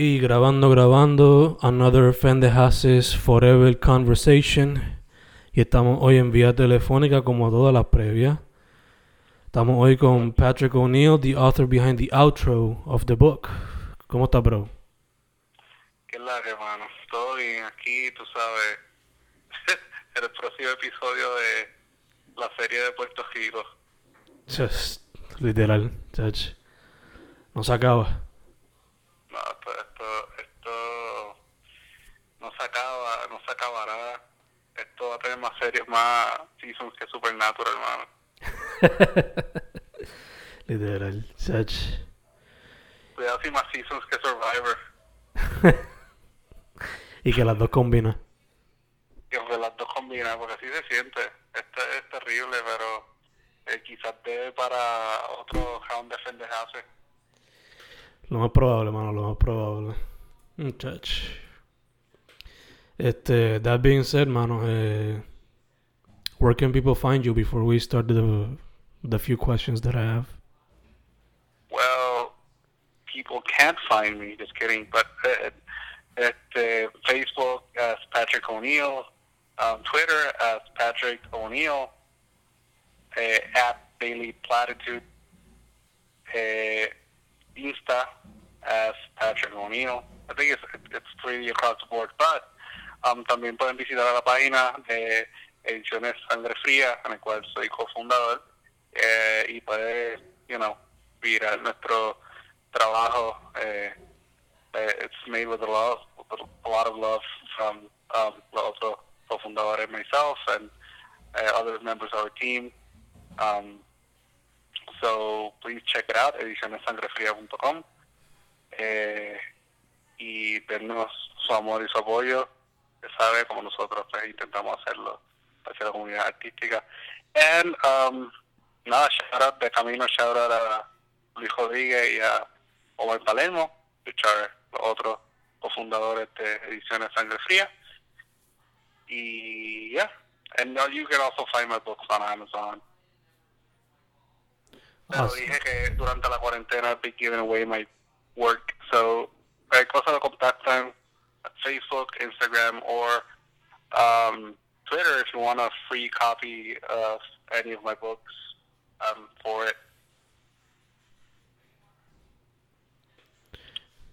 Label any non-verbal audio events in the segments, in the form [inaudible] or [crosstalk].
Y grabando, grabando, Another Fendejases Forever Conversation. Y estamos hoy en vía telefónica como todas las previas. Estamos hoy con Patrick O'Neill, the author behind the outro of the book. ¿Cómo está, bro? ¿Qué la que, hermano? Todo bien aquí, tú sabes. [laughs] el próximo episodio de la serie de Puerto Rico. Just, literal, chach. No se acaba. Esto, esto, esto no se acaba, no se acabará. Esto va a tener más series, más seasons que Supernatural, hermano. [laughs] literal, chach. Cuidado si más seasons que Survivor. [laughs] y que las dos combinan. Y aunque las dos combinan, porque así se siente. Esto es terrible, pero eh, quizás debe para otro round de fendejase. Lo más probable, mano, lo más probable. Muchach. Este, that being said, mano, eh, where can people find you before we start the the few questions that I have? Well, people can't find me, just kidding, but uh, at uh, Facebook as Patrick O'Neill, um, Twitter as Patrick O'Neill, uh, at Daily Platitude, uh, Insta as Patrick O'Neill. I think it's, it's pretty across the board, but um, también pueden visitar la página de Ediciones Sangre Fría, en el cual soy cofundador, eh, y puede, you know, mirar nuestro trabajo. Eh, eh, it's made with a lot, with a lot of love from um, los otros cofundadores, myself, and uh, other members of our team. Um, so please check it out, edicionessangrefria.com. Eh, y dennos su amor y su apoyo. Se sabe como nosotros pues, intentamos hacerlo hacia la comunidad artística. And, um, nada, shout out de camino, shout out a Luis Rodríguez y a Omar Palermo, which are los otros cofundadores de Ediciones Sangre Fría. Y, yeah, and uh, you can also find my books on Amazon. Pero dije que durante la cuarentena I'd be giving away my work. So, hay cosas lo contactan at Facebook, Instagram, or um, Twitter if you want a free copy of any of my books um, for it.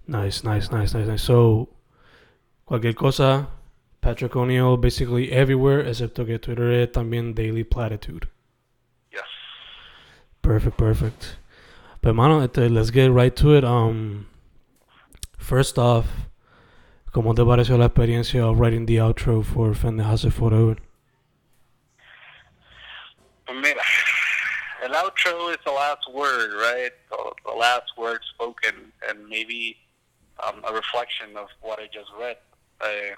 Nice, nice, nice, nice, nice. So, cualquier cosa, Patrick O'Neill, basically everywhere, excepto que Twitter es también Daily Platitude. Perfect, perfect. But mano, let's get right to it. Um, first off, ¿cómo te pareció la experiencia of writing the outro for Fendejase Forever? Pues mira, el outro is the last word, right? The, the last word spoken, and maybe um, a reflection of what I just read. Eh,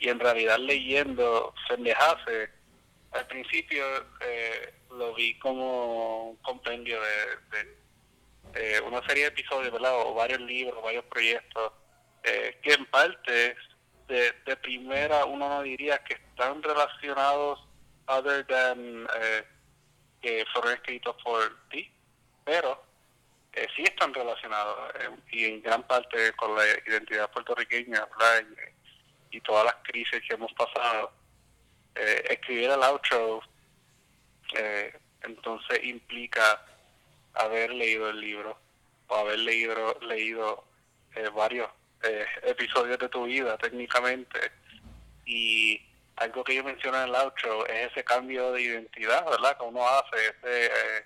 y en realidad leyendo Fendejase, al principio eh, lo vi como un compendio de, de, de una serie de episodios. O varios libros, varios proyectos, eh, que en parte de, primera uno no diría que están relacionados other than eh, que fueron escritos por ti, pero eh, sí están relacionados eh, y en gran parte con la identidad puertorriqueña. Y, y todas las crisis que hemos pasado. Eh, escribir el outro eh, entonces implica haber leído el libro o haber leído, leído eh, varios eh, episodios de tu vida técnicamente y algo que yo menciono en el outro es ese cambio de identidad, ¿verdad? Que uno hace, ese eh,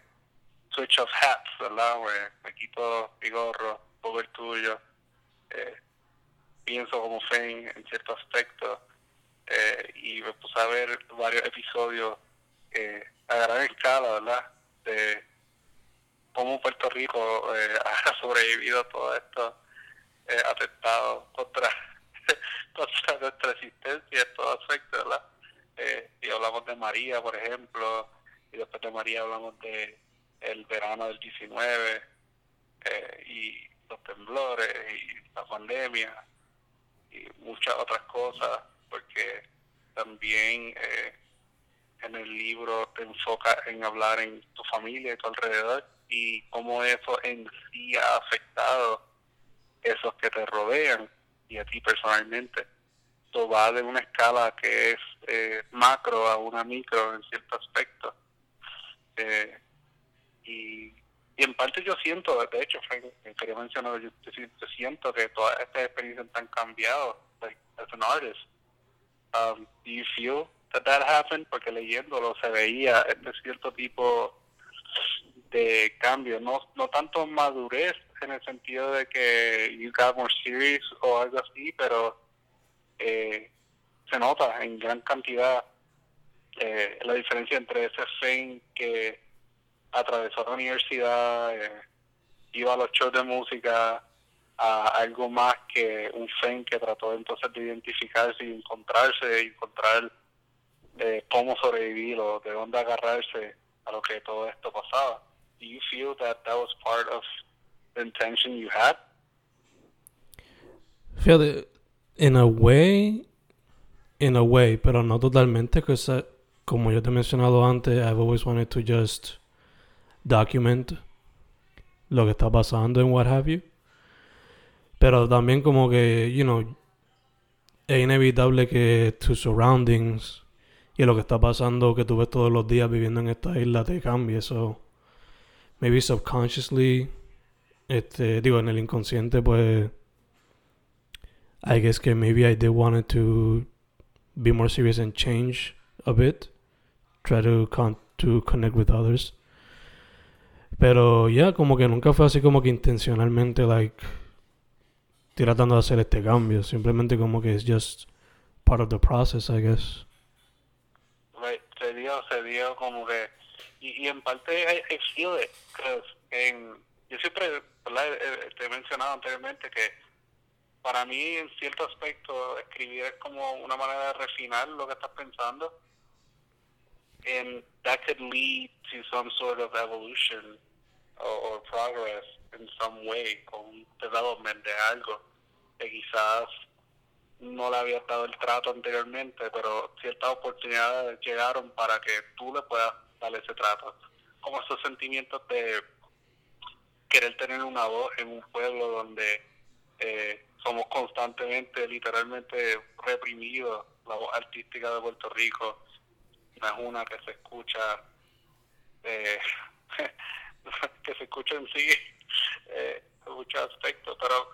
switch of hats, ¿verdad? Where me quito mi gorro, pongo el tuyo, eh, pienso como Fane en cierto aspecto y me puse a ver varios episodios eh, a gran escala, ¿verdad? De cómo Puerto Rico eh, [laughs] ha sobrevivido a todo esto eh, atentados contra, [laughs] contra nuestra existencia en todo aspecto, ¿verdad? Eh, y hablamos de María, por ejemplo, y después de María hablamos de el verano del 19 eh, y los temblores y la pandemia y muchas otras cosas, porque también eh, en el libro te enfoca en hablar en tu familia y tu alrededor y cómo eso en sí ha afectado esos que te rodean y a ti personalmente. Esto va de una escala que es eh, macro a una micro en cierto aspecto. Eh, y, en parte yo siento, de hecho, Frank, quería mencionar, yo, yo, siento que todas estas experiencias han cambiado, like, as an artist. Um, do you feel that happened? Porque leyéndolo se veía este cierto tipo de cambio, no, no tanto madurez en el sentido de que you got more serious o algo así, pero eh, se nota en gran cantidad eh, la diferencia entre ese Fane que atravesó la universidad, eh, iba a los shows de música, a algo más que un Fane que trató entonces de identificarse y encontrarse, encontrar eh, cómo sobrevivir o de dónde agarrarse a lo que todo esto pasaba. Do you feel that that was part of the intention you had? Fíjate, in a way, in a way, pero no totalmente, because como yo te he mencionado antes, I've always wanted to just document lo que está pasando and what have you. Pero también como que, you know, es inevitable que tus surroundings y lo que está pasando que tú ves todos los días viviendo en esta isla te cambie. So, maybe subconsciously, este, digo, en el inconsciente, pues, I guess que maybe I did wanted to be more serious and change a bit, try to con to connect with others. Pero ya, yeah, como que nunca fue así como que intencionalmente, like, tratando de hacer este cambio. Simplemente como que es just part of the process, I guess. Se dio, se dio como que... Y, en parte, feel it. En, yo siempre, ¿verdad? Te he mencionado anteriormente que para mí, en cierto aspecto, escribir es como una manera de refinar lo que estás pensando. And that could lead to some sort of evolution or, or progress in some way, con development de algo que quizás no le había dado el trato anteriormente, pero ciertas oportunidades llegaron para que tú le puedas dar ese trato. Como esos sentimientos de querer tener una voz en un pueblo donde eh, somos constantemente, literalmente reprimidos. La voz artística de Puerto Rico no es una que se escucha, eh, [laughs] que se escucha en sí eh, en muchos aspectos, pero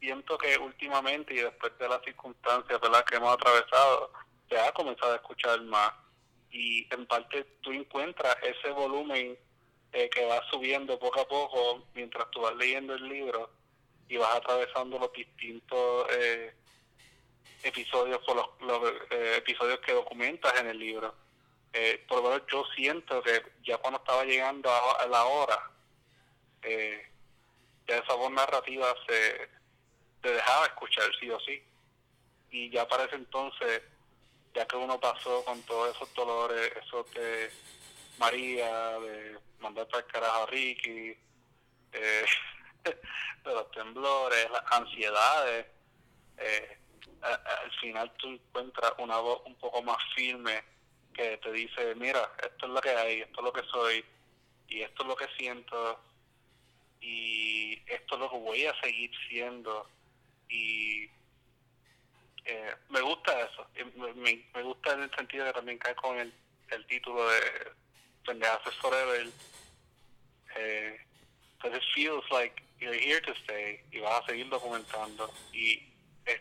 siento que últimamente y después de las circunstancias ¿verdad? que hemos atravesado, se ha comenzado a escuchar más y en parte tú encuentras ese volumen eh, que va subiendo poco a poco mientras tú vas leyendo el libro y vas atravesando los distintos eh, episodios por los, los eh, episodios que documentas en el libro. Eh, por lo menos yo siento que ya cuando estaba llegando a, a la hora, eh, ya esa voz narrativa se, se dejaba escuchar sí o sí. Y ya para ese entonces, ya que uno pasó con todos esos dolores, esos de María, de mandar para el carajo a Ricky, eh, [laughs] de los temblores, las ansiedades, eh, al final tú encuentras una voz un poco más firme que te dice, mira, esto es lo que hay, esto es lo que soy, y esto es lo que siento, y esto es lo que voy a seguir siendo, y eh, me gusta eso, me, me, gusta en el sentido de que también cae con el, el título de Pendejas Forever, eh, it feels like you're here to stay y vas a seguir documentando y es,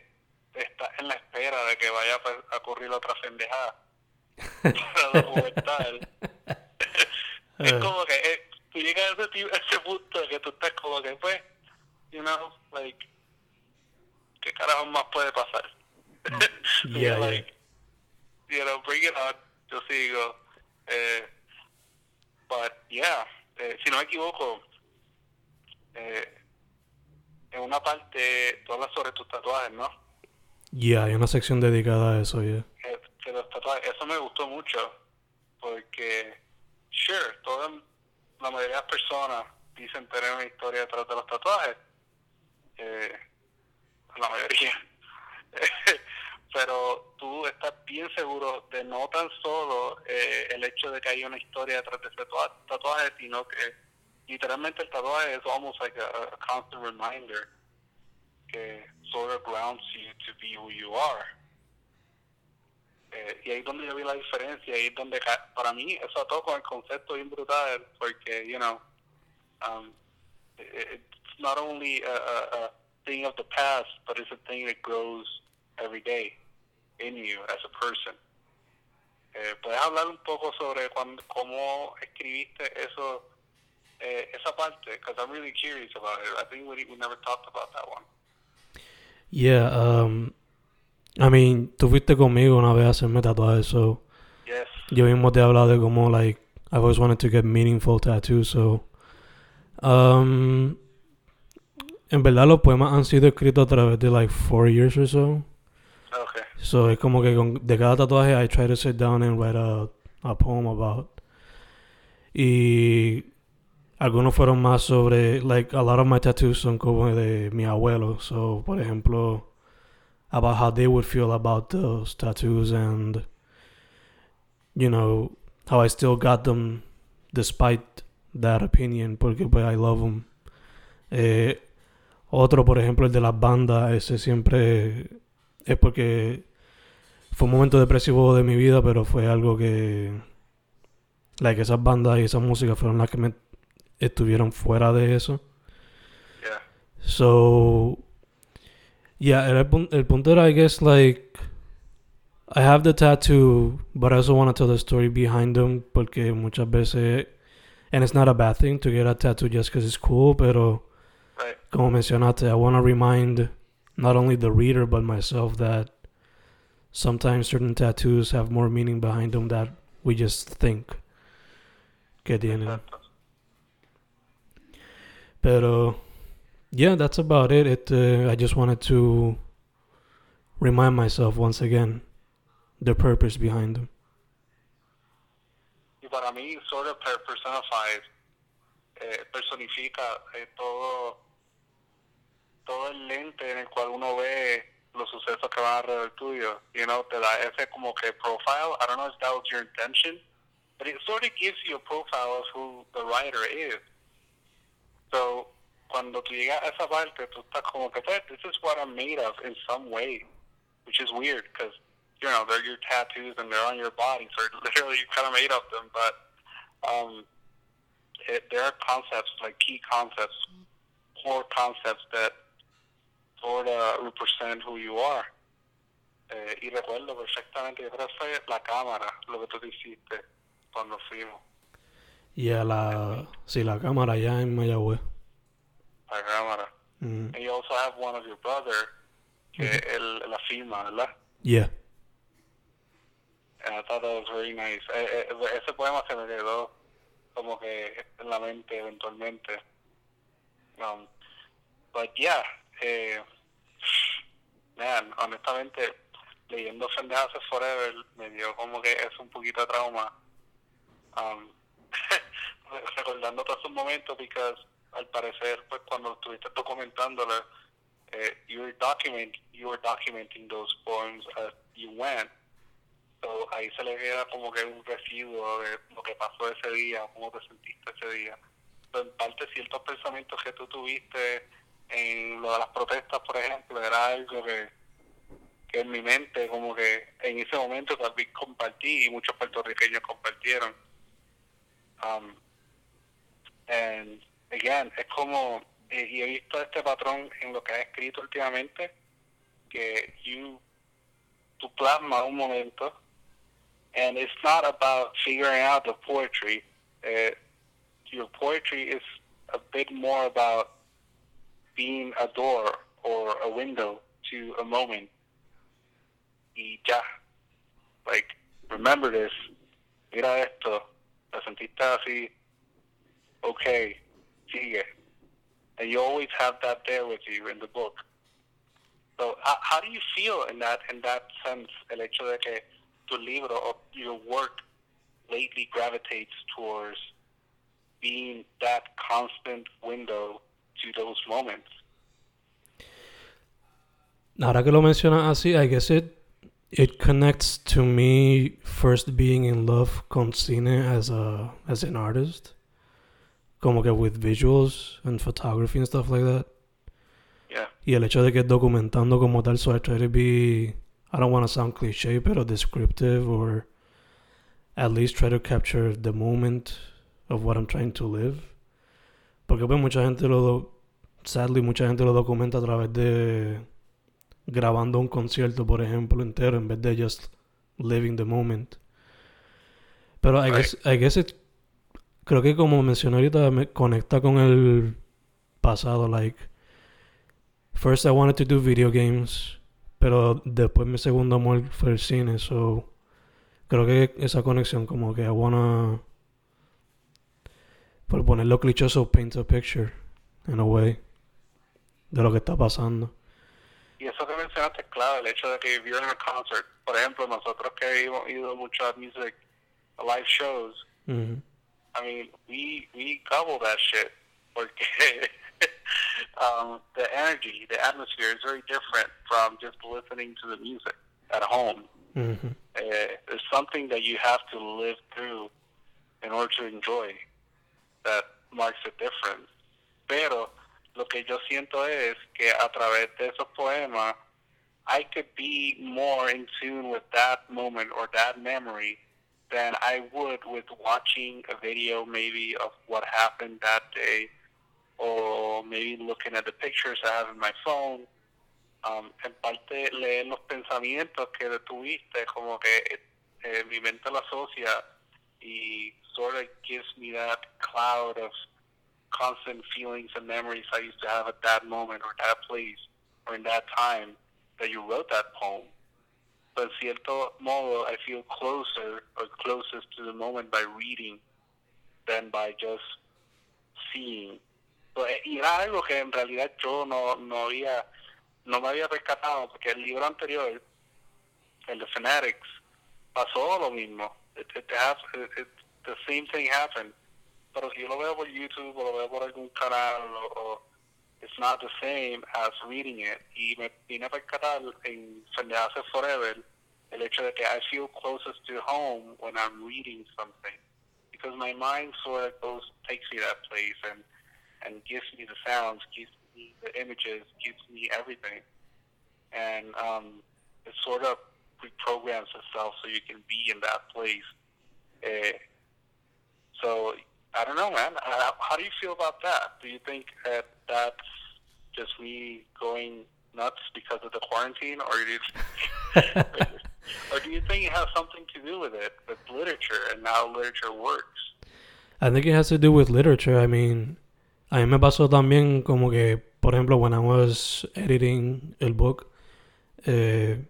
estás en la espera de que vaya a ocurrir otra pendejada para [laughs] documentar. [laughs] es como que eh, tú llegas a ese, a ese punto que tú estás como que pues, you know, like, ¿qué carajo más puede pasar? [laughs] yeah, like, you know, bring it on, yo sigo. Eh, but yeah, eh, si no me equivoco, eh, en una parte tú hablas sobre tus tatuajes, ¿no? Ya, yeah, hay una sección dedicada a eso, ya. Yeah. Que los tatuajes, eso me gustó mucho, porque, sure, toda, la mayoría de las personas dicen tener una historia detrás de los tatuajes, eh, la mayoría, [laughs] pero tú estás bien seguro de no tan solo eh, el hecho de que hay una historia detrás de ese tatuaje, sino que literalmente el tatuaje es almost like a, a constant reminder que sort of grounds you to be who you are. Eh, y ahí es donde yo vi la diferencia, ahí es donde para mí eso con el concepto bien brutal, porque, you know, um, it, it's not only a, a, a thing of the past, but it's a thing that grows every day in you as a person. Eh, ¿Puedes hablar un poco sobre cuando, cómo escribiste eso, eh, esa parte? Because I'm really curious about it. I think we, we never talked about that one. Yeah, um, I mean, tú fuiste conmigo una vez a hacerme tatuajes, so Yes. yo mismo te he hablado de cómo, like, I've always wanted to get meaningful tattoos, so, um, en verdad los poemas han sido escritos a través de, like, four years or so. Okay. So es como que con, de cada tatuaje I try to sit down and write a, a poem about. Y algunos fueron más sobre, like, a lot of my tattoos son como de mi abuelo. So, por ejemplo, about how they would feel about those tattoos and, you know, how I still got them despite that opinion, porque pues I love them. Eh, otro, por ejemplo, el de las bandas, ese siempre es porque fue un momento depresivo de mi vida, pero fue algo que, like, esas bandas y esa música fueron las que me estuvieron fuera de eso. Yeah. So, yeah, el, el punto era, I guess, like, I have the tattoo, but I also want to tell the story behind them, porque muchas veces, and it's not a bad thing to get a tattoo just because it's cool, pero Right. como I want to remind not only the reader but myself that sometimes certain tattoos have more meaning behind them that we just think que tienen. Pero yeah, that's about it. It uh, I just wanted to remind myself once again the purpose behind them. Y para mí, sort of personifies, eh, personifica eh, todo, todo el lente en el cual uno ve los sucesos que van alrededor tuyo. You know, te da ese como que profile. I don't know if that was your intention, but it sort of gives you a profile of who the writer is. So, cuando tú llegas a esa parte, tú estás como que, this is what I'm made of in some way, which is weird because you know, they're your tattoos and they're on your body, so [laughs] literally you're kind of made of them. But um, it, there are concepts, like key concepts, core concepts that sort of represent who you are. Eh, y recuerdo perfectamente, que fue la cámara lo que tú te hiciste cuando fuimos Y a la sí la cámara ya en Mayagüez. la cámara. Mm. And you also have one of your brother, que él la firma, ¿verdad? Yeah. And I thought that was very nice. Eh, eh, ese poema se me quedó como que en la mente eventualmente. Um, but yeah, eh, man, honestamente, leyendo Fendejas Forever me dio como que es un poquito de trauma. Um, [laughs] recordando todos esos momentos, because al parecer, pues cuando estuviste documentándolo, eh, you were document, you were documenting those poems as you went. So, ahí se le queda como que un residuo de lo que pasó ese día, cómo te sentiste ese día. So, en parte, ciertos pensamientos que tú tuviste en lo de las protestas, por ejemplo, era algo que, que en mi mente, como que en ese momento también compartí y muchos puertorriqueños compartieron. Um, and again, es como, eh, y he visto este patrón en lo que has escrito últimamente, que you, tú plasmas un momento, and it's not about figuring out the poetry. Uh, your poetry is a bit more about being a door or a window to a moment. Like, remember this, mira esto, te sentiste así, okay, sigue. And you always have that there with you in the book. So, how, how do you feel in that in that sense? El hecho de que tu libro or your work lately gravitates towards being that constant window to those moments. Ahora que lo mencionas así, I guess it it connects to me first being in love con cine as a as an artist. Como que with visuals and photography and stuff like that. Yeah. Y el hecho de que documentando como tal, so I try to be, I don't want to sound cliche, pero descriptive or at least try to capture the moment of what I'm trying to live. Porque pues mucha gente lo, sadly, mucha gente lo documenta a través de grabando un concierto, por ejemplo, entero, en vez de just living the moment. Pero I guess, I guess it, creo que como mencioné ahorita, me conecta con el pasado, like, first I wanted to do video games, pero después mi segundo amor fue el cine, so creo que esa conexión como que I wanna por ponerlo clichoso paint a picture in a way de lo que está pasando. Y eso que mencionaste, claro, el hecho de que if you're in a concert, por ejemplo, nosotros que hemos ido mucho a music, a live shows, Ujú. I mean, we we gobble that shit porque [laughs] um, the energy, the atmosphere is very different from just listening to the music at home. Ujú. Uh, there's something that you have to live through in order to enjoy that marks a difference. Pero lo que yo siento es que a través de esos poemas, I could be more in tune with that moment or that memory than I would with watching a video maybe of what happened that day or maybe looking at the pictures I have in my phone. Um, en parte leer los pensamientos que tuviste, como que eh, mi mente lo asocia y sort of gives me that cloud of constant feelings and memories I used to have at that moment or that place or in that time that you wrote that poem. En cierto modo, I feel closer or closest to the moment by reading than by just seeing. Y era algo que en realidad yo no, no había, no me había rescatado porque el libro anterior, el de Fanatics, pasó lo mismo. It it, it- the same thing happened. Pero si yo lo veo YouTube o lo veo por algún canal it's not the same as reading it. Y me vine a rescatar en Forever el hecho de que I feel closest to home when I'm reading something. Because my mind sort of goes, takes me that place and, and gives me the sounds, gives me the images, gives me everything. And um, it sort of reprograms itself so you can be in that place. Eh, so I don't know, man. Uh, how do you feel about that? Do you think that that's just me going nuts because of the quarantine, or do you, [laughs] or do you think it has something to do with it, with literature and how literature works? I think it has to do with literature. I mean, a mí me pasó también como que, por ejemplo, when I was editing el book, eh,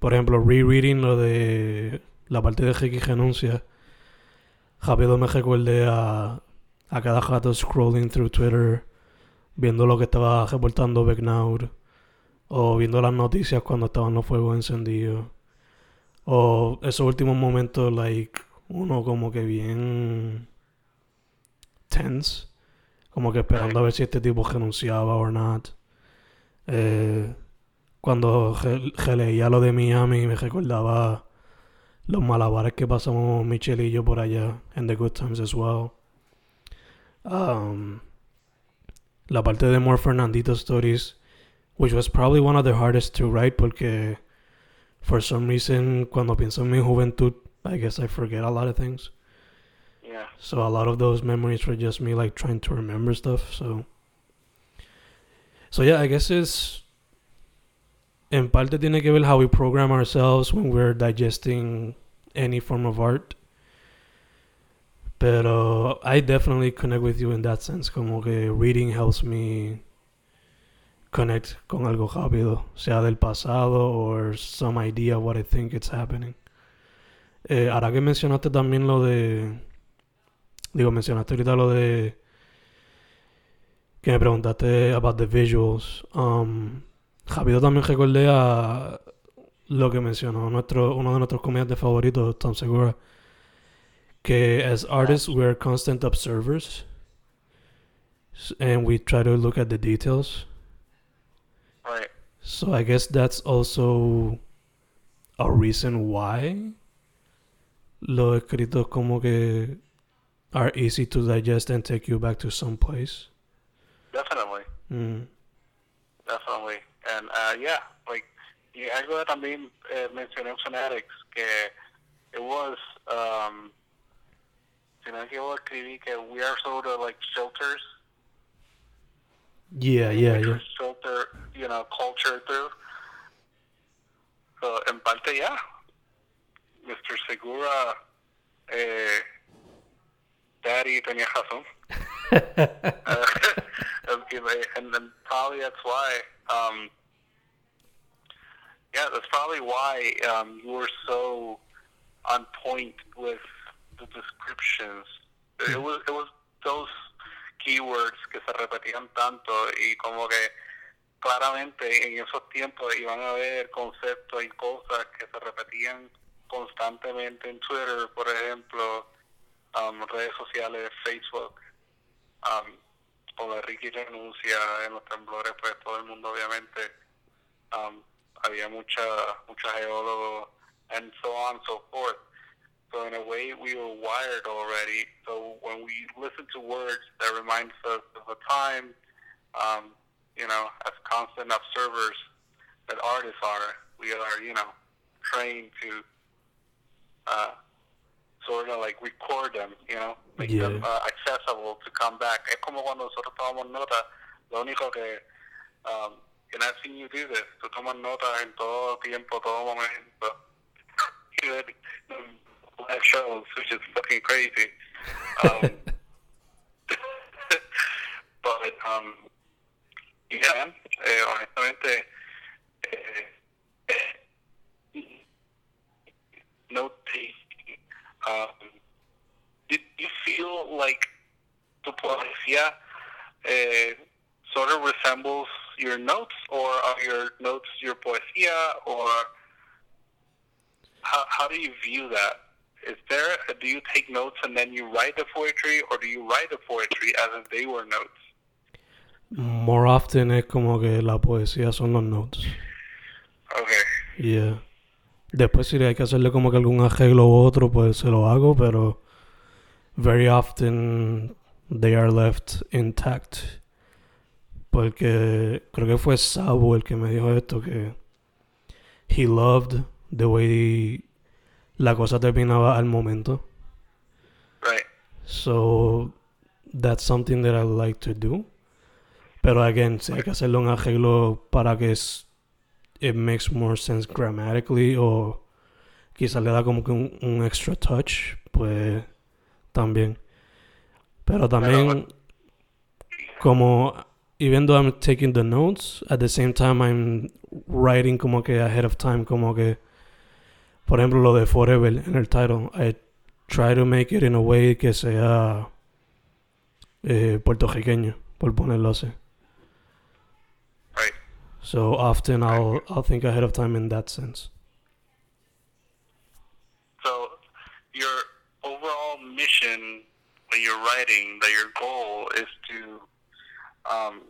por ejemplo, rereading lo de la parte de Ricky Renuncia, rápido me recordé a, a cada rato scrolling through Twitter, viendo lo que estaba reportando Becknaud, o viendo las noticias cuando estaban los fuegos encendidos, o esos últimos momentos, like, uno como que bien tense, como que esperando a ver si este tipo renunciaba o not. Eh, cuando re- releía lo de Miami me recordaba los malabares que pasamos Michelle y yo por allá en The Good Times as well. Um, la parte de More Fernandito Stories, which was probably one of the hardest to write porque for some reason cuando pienso en mi juventud I guess I forget a lot of things. Yeah. So a lot of those memories were just me like trying to remember stuff. So, so yeah, I guess it's en parte tiene que ver how we program ourselves when we're digesting any form of art. Pero I definitely connect with you in that sense. Como que reading helps me connect con algo rápido, sea del pasado or some idea of what I think it's happening. Eh, ahora que mencionaste también lo de Digo, mencionaste ahorita lo de que me preguntaste about the visuals. Um, rápido también recordé a lo que mencionó nuestro, uno de nuestros comediantes favoritos, Tom Segura, que as artists we're constant observers and we try to look at the details. Right. So I guess that's also a reason why los escritos como que are easy to digest and take you back to some place. Definitely. Mm. definitely. And uh, yeah, like algo que también eh, mencioné en Fanatics que it was um, si no equivoco escribí que we are sort of like filters. Yeah, yeah, yeah. Filter, you know, culture through. So, en parte ya, Mr. Segura, eh, Daddy tenía razón. Uh, [laughs] and then probably that's why. Um, yeah, that's probably why um, you were so on point with the descriptions. It was it was those keywords que se repetían tanto y como que claramente en esos tiempos iban a haber conceptos y cosas que se repetían constantemente en Twitter, por ejemplo, um, redes sociales, Facebook, um, o de Ricky renuncia en los temblores, pues todo el mundo obviamente um, había mucha mucha geólogos and so on and so forth. So in a way, we were wired already. So when we listen to words that reminds us of a time, um, you know, as constant observers that artists are, we are, you know, trained to uh, sort of like record them, you know, make them uh, accessible to come back. Es como cuando nosotros tomamos nota, lo único que, um, and I've seen you do this, tú tomas notas en todo tiempo, todo momento. [laughs] Good um, live shows, which is fucking crazy. Um, [laughs] but, um, yeah, eh, honestamente, eh, note taking. Um, did you feel like tu poesía eh, sort of resembles your notes, or are your notes your poesía, or how, how do you view that? Is there do you take notes and then you write the poetry, or do you write the poetry as if they were notes? More often es como que la poesía son los notes. Okay. Yeah. Después si hay que hacerle como que algún arreglo u otro, pues se lo hago, pero very often they are left intact. Porque creo que fue Sabo el que me dijo esto, que he loved the way la cosa terminaba al momento. Right. So that's something that I like to do. Pero again, si hay que hacerle un arreglo para que es, it makes more sense grammatically o quizás le da como que un, un extra touch, pues también. Pero también como even though I'm taking the notes, at the same time I'm writing como que ahead of time, como que por ejemplo lo de Forever en el title, I try to make it in a way que sea eh, puertorriqueño, por ponerlo así. So often I'll I'll think ahead of time in that sense. So your overall mission when you're writing, that your goal is to um,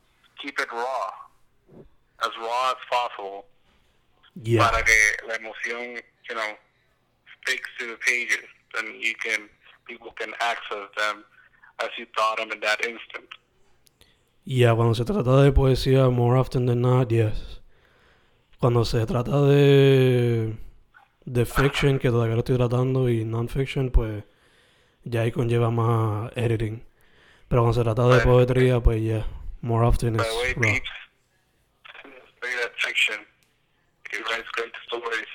keep it raw, as raw as possible, Yeah. para que la emoción, you know, sticks to the pages, and you can people can access them as you thought them in that instant. Yeah, cuando se trata de poesía, more often than not, yes. Cuando se trata de de fiction, que todavía lo estoy tratando, y non-fiction, pues ya ahí conlleva más editing. Pero cuando se trata de poetría, pues yeah, more often it's way, raw. fiction. He writes great stories.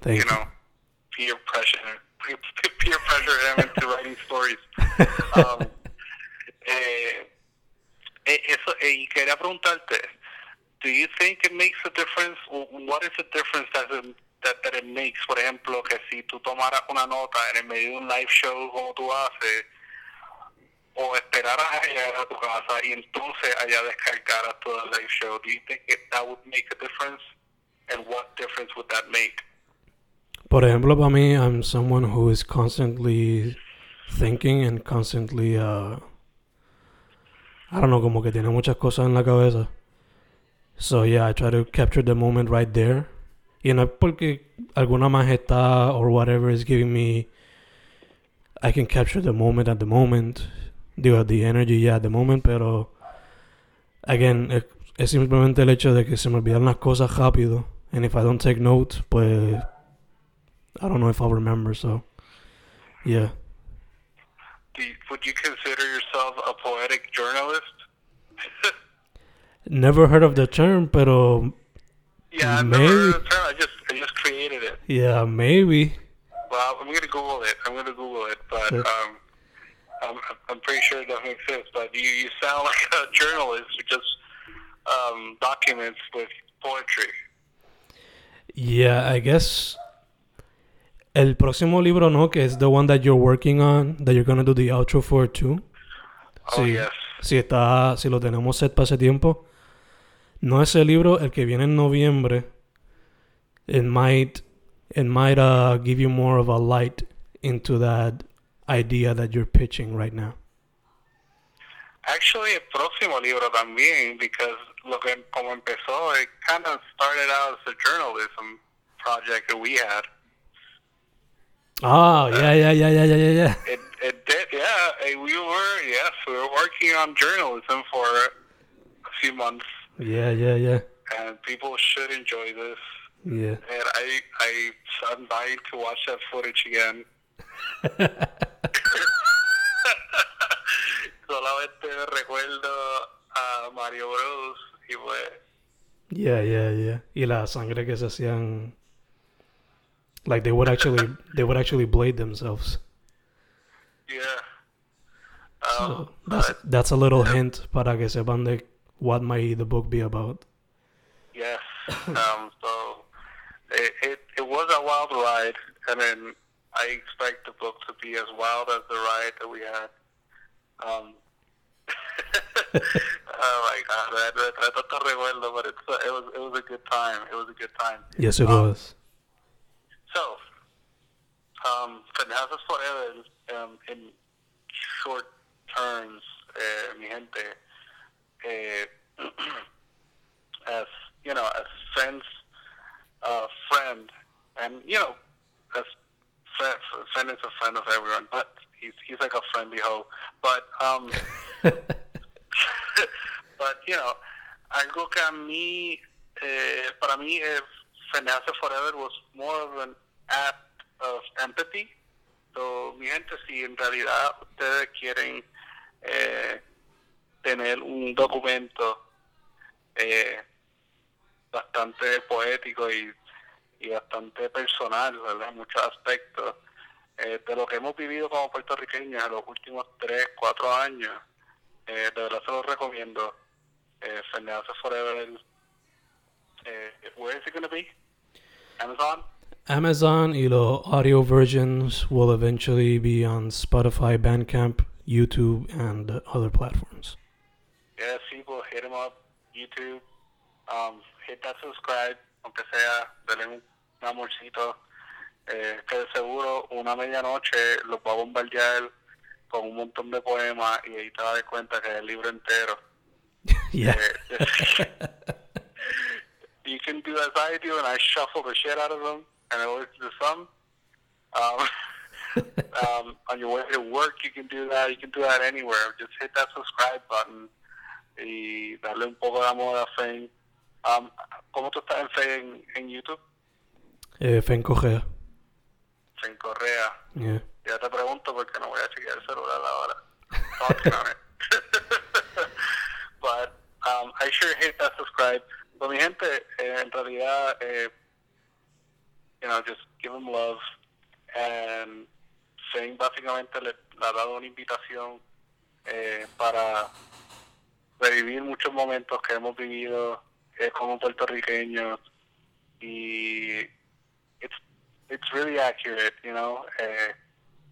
Thank you know, peer pressure, [laughs] peer, pressure him into writing stories. [laughs] Um, eh, eso, eh, y quería preguntarte, do you think it makes a difference? Wh- What is the difference that it, that, that it makes? Por ejemplo, que si tú tomaras una nota en el medio de un live show como tú haces, o esperaras a llegar a tu casa y entonces allá descargaras todo el live show, do you think it, that would make a difference? And what difference would that make? Por ejemplo, para mí, I'm someone who is constantly thinking and constantly, uh, I don't know, como que tiene muchas cosas en la cabeza. So yeah, I try to capture the moment right there. Y no es porque alguna majestad or whatever is giving me, I can capture the moment at the moment. Digo, the energy, yeah, at the moment, pero again, es, es simplemente el hecho de que se me olvidan las cosas rápido. And if I don't take notes, pues I don't know if I'll remember. So, yeah. Do you, would you consider yourself a poetic journalist? [laughs] Never heard of the term, pero yeah, I've Maybe. never heard of the term. I just I just created it. yeah, maybe. Well, I'm gonna Google it. I'm gonna Google it, but um, I'm I'm pretty sure it doesn't exist. But you you sound [laughs] like a journalist who just um, documents with poetry. Yeah, I guess. El próximo libro, no, que es the one that you're working on, that you're gonna do the outro for too. Oh Sí. yes. Si está, si lo tenemos set para ese tiempo. No ese libro, el que viene en noviembre. It might, it might uh, give you more of a light into that idea that you're pitching right now. Actually, el próximo libro también, because lo que como empezó, it kind of started out as a journalism project that we had. Ah, yeah, yeah, yeah, yeah, yeah, yeah. It it did, yeah. We were yes, we were working on journalism for a few months, Yeah, yeah, yeah. and people should enjoy this. Yeah. And I I I'm dying to watch that footage again. [laughs] Solamente recuerdo a Mario Bros y pues Yeah, yeah, yeah. Y la sangre que se hacían. Like they would actually, they would actually blade themselves. yeah. So Um, that's but that's a little hint para que sepan de what might the book be about. yes. Um, so it, it it was a wild ride, and then I expect the book to be as wild as the ride that we had. Um, [laughs] oh my god, I, I, I recuerdo, but it's, uh, it was it was a good time. It was a good time. Yes, it Um, was. So, um, Penhasas Forever, um, in short terms, eh, mi gente, eh, [clears throat] as, you know, as friends, uh, friend, and, you know, as friend, friend is a friend of everyone, but he's, he's like a friendly hoe. But, um, [laughs] but, you know, algo que a mí, eh, para mí, eh, Fenease Forever was more of an act of empathy. So, mi si en realidad ustedes quieren eh, tener un documento eh, bastante poético y, y bastante personal, ¿verdad? En muchos aspectos, eh, de lo que hemos vivido como puertorriqueños en los últimos 3, 4 años, eh, de verdad se los recomiendo. Eh, Fenease Forever, eh, where is it going to be? Amazon? Amazon y los audio versions will eventually be on Spotify, Bandcamp, YouTube, and other platforms. Yes, people, hit him up, YouTube, um, hit that subscribe, aunque sea, denle un, un amorcito, eh, que de seguro una medianoche los va a bombardear con un montón de poemas y ahí te vas a dar cuenta que es el libro entero. [laughs] yeah. Eh, [laughs] you can do as I do, and I shuffle the shit out of them, and I listen to some. Um, [laughs] um, on your way to work, you can do that. You can do that anywhere. Just hit that subscribe button y darle un poco de amor a Fane. Um, ¿Cómo tú estás en Fane en, YouTube? Eh, Fen Correa. Fane Correa. Yeah. Ya te pregunto porque no voy a chequear el celular ahora. It. [laughs] but um, I sure hit that subscribe. But mi gente, eh, en realidad, eh, you know, just give them love. And Fane básicamente le ha dado una invitación eh, para revivir muchos momentos que hemos vivido eh, como puertorriqueños y it's it's really accurate, you know, eh,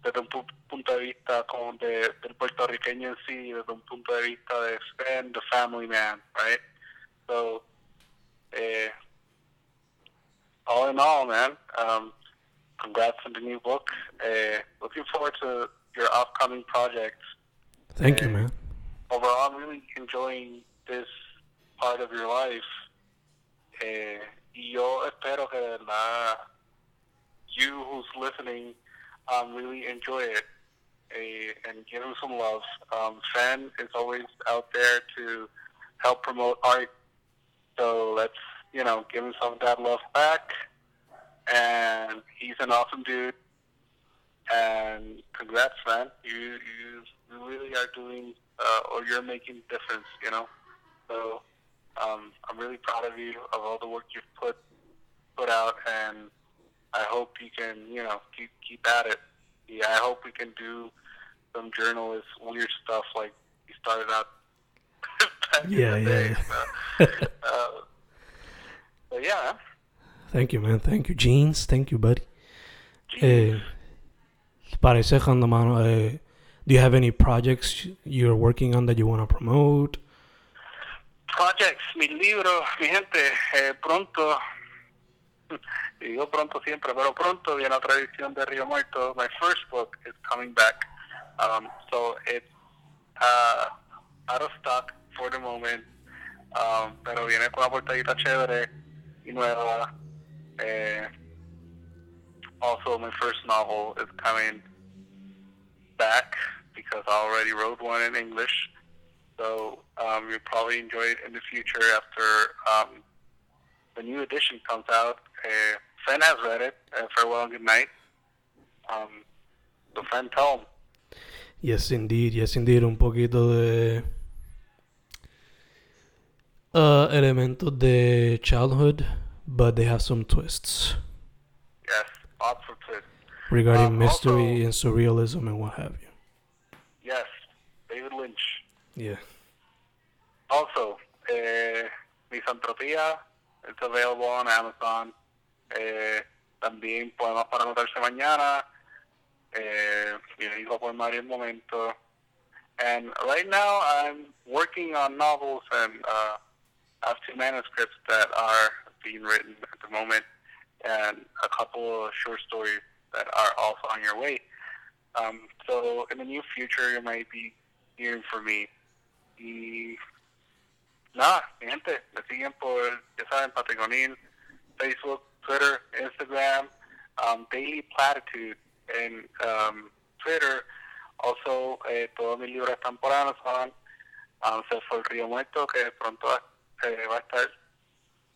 desde un pu- punto de vista como de, del puertorriqueño en sí, desde un punto de vista de Sven, the family man, right? So, eh, all in all, man, um, congrats on the new book. Uh, looking forward to your upcoming projects. Thank you, man. Overall, I'm really enjoying this part of your life. Y yo espero que verdad you who's listening um, really enjoy it eh, and give him some love. Um, Fan is always out there to help promote art So let's, you know, give him some of that love back. And he's an awesome dude. And congrats, man. You you, you really are doing, uh, or you're making a difference, you know. So um, I'm really proud of you of all the work you've put put out, and I hope you can, you know, keep keep at it. Yeah, I hope we can do some journalist weird stuff like you started out. [laughs] back Yeah, yeah, day, yeah. so, [laughs] uh, but yeah, Thank you, man. Thank you, Jeans. Thank you, buddy. Eh, para ese mano, eh, do you have any projects you're working on that you want to promote? projects, mis libros, mi gente, eh, pronto, [laughs] y digo pronto siempre, pero pronto viene otra edición de Río Muerto. My first book is coming back. Um, so it's uh, out of stock for the moment, um, pero viene con una portadita chévere y nueva. Eh, also, my first novel is coming back because I already wrote one in English. So um, you'll probably enjoy it in the future after um, the new edition comes out. Uh, Fen has read it. Uh, Farewell and Good Night. Um, so Fen, tell him. Yes, indeed. Yes, indeed. Un poquito de uh, elementos de childhood, but they have some twists Yes, lots of twists. regarding Um, mystery also- and surrealism and what have you. Yes, David Lynch. Yeah. Also, eh, Misantropía is available on Amazon. Eh, también Poemas para anotarse mañana. Eh, hijo por Mario momento. And right now I'm working on novels and uh, I have two manuscripts that are being written at the moment and a couple of short stories that are also on your way. Um, so in the near future you might be hearing from me. Y nada, mi gente, me siguen por, ya saben, Patrick O'Neill, Facebook, Twitter, Instagram, um, Daily Platitude en um, Twitter. Also, eh, todos mis libros están por Amazon. Um, se fue el Río Muerto, que pronto eh, va a estar.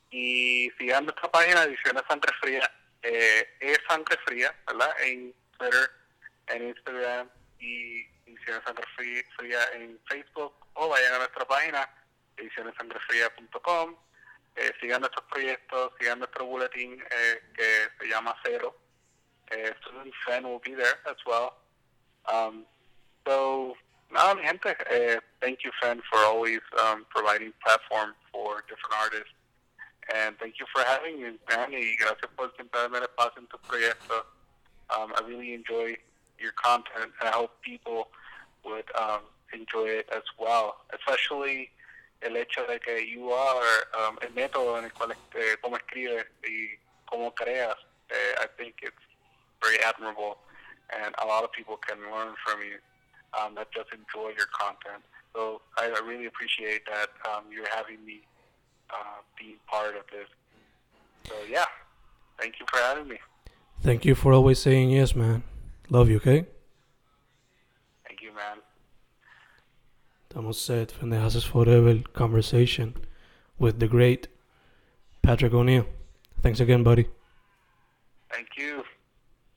Y sigan nuestra página Ediciones Sangre Fría, eh, es Sangre Fría, ¿verdad? En Twitter, en Instagram y Ediciones Sangre Fría, en Facebook o vayan a nuestra página edicionessangrefría.com eh, sigan nuestros proyectos, sigan nuestro boletín eh, que se llama Cero. Eh, Fen will be there as well. Um, so, nada, mi gente, eh, thank you, Fen, for always um, providing platform for different artists. And thank you for having me, man. Y gracias por siempre darme el en tu proyecto. Um, I really enjoy your content, and I hope people would um, enjoy it as well. Especially el hecho de que you are um, el método en el cual este, cómo escribes y cómo creas. eh, I think it's very admirable, and a lot of people can learn from you um, that just enjoy your content. So I, I really appreciate that um, you're having me uh, being part of this. So yeah, thank you for having me. Thank you for always saying yes, man. Love you, okay? Thank you, man. Estamos set. Pendejas Forever conversation with the great Patrick O'Neill. Thanks again, buddy. Thank you.